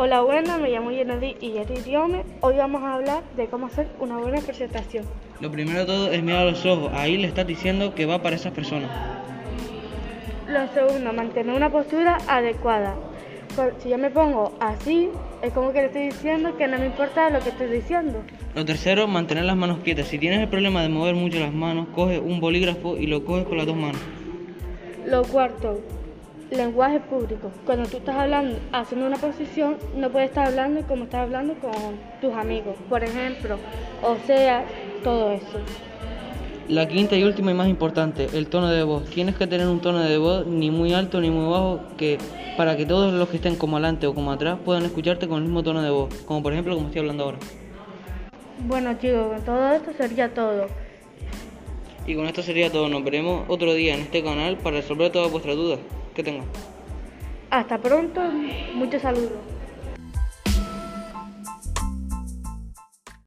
Hola, buenas, me llamo Yenadi y Yeti Diome. Hoy vamos a hablar de cómo hacer una buena presentación. Lo primero de todo es mirar a los ojos. Ahí le estás diciendo que va para esas personas. Lo segundo, mantener una postura adecuada. Si yo me pongo así, es como que le estoy diciendo que no me importa lo que estoy diciendo. Lo tercero, mantener las manos quietas. Si tienes el problema de mover mucho las manos, coge un bolígrafo y lo coges con las dos manos. Lo cuarto, lenguaje público. Cuando tú estás hablando, haciendo una posición, no puedes estar hablando como estás hablando con tus amigos, por ejemplo. O sea, todo eso. La quinta y última y más importante, el tono de voz. Tienes que tener un tono de voz ni muy alto ni muy bajo que para que todos los que estén como adelante o como atrás puedan escucharte con el mismo tono de voz, como por ejemplo como estoy hablando ahora. Bueno chicos, con todo esto sería todo. Y con esto sería todo. Nos veremos otro día en este canal para resolver todas vuestras dudas Hasta pronto, muchos saludos.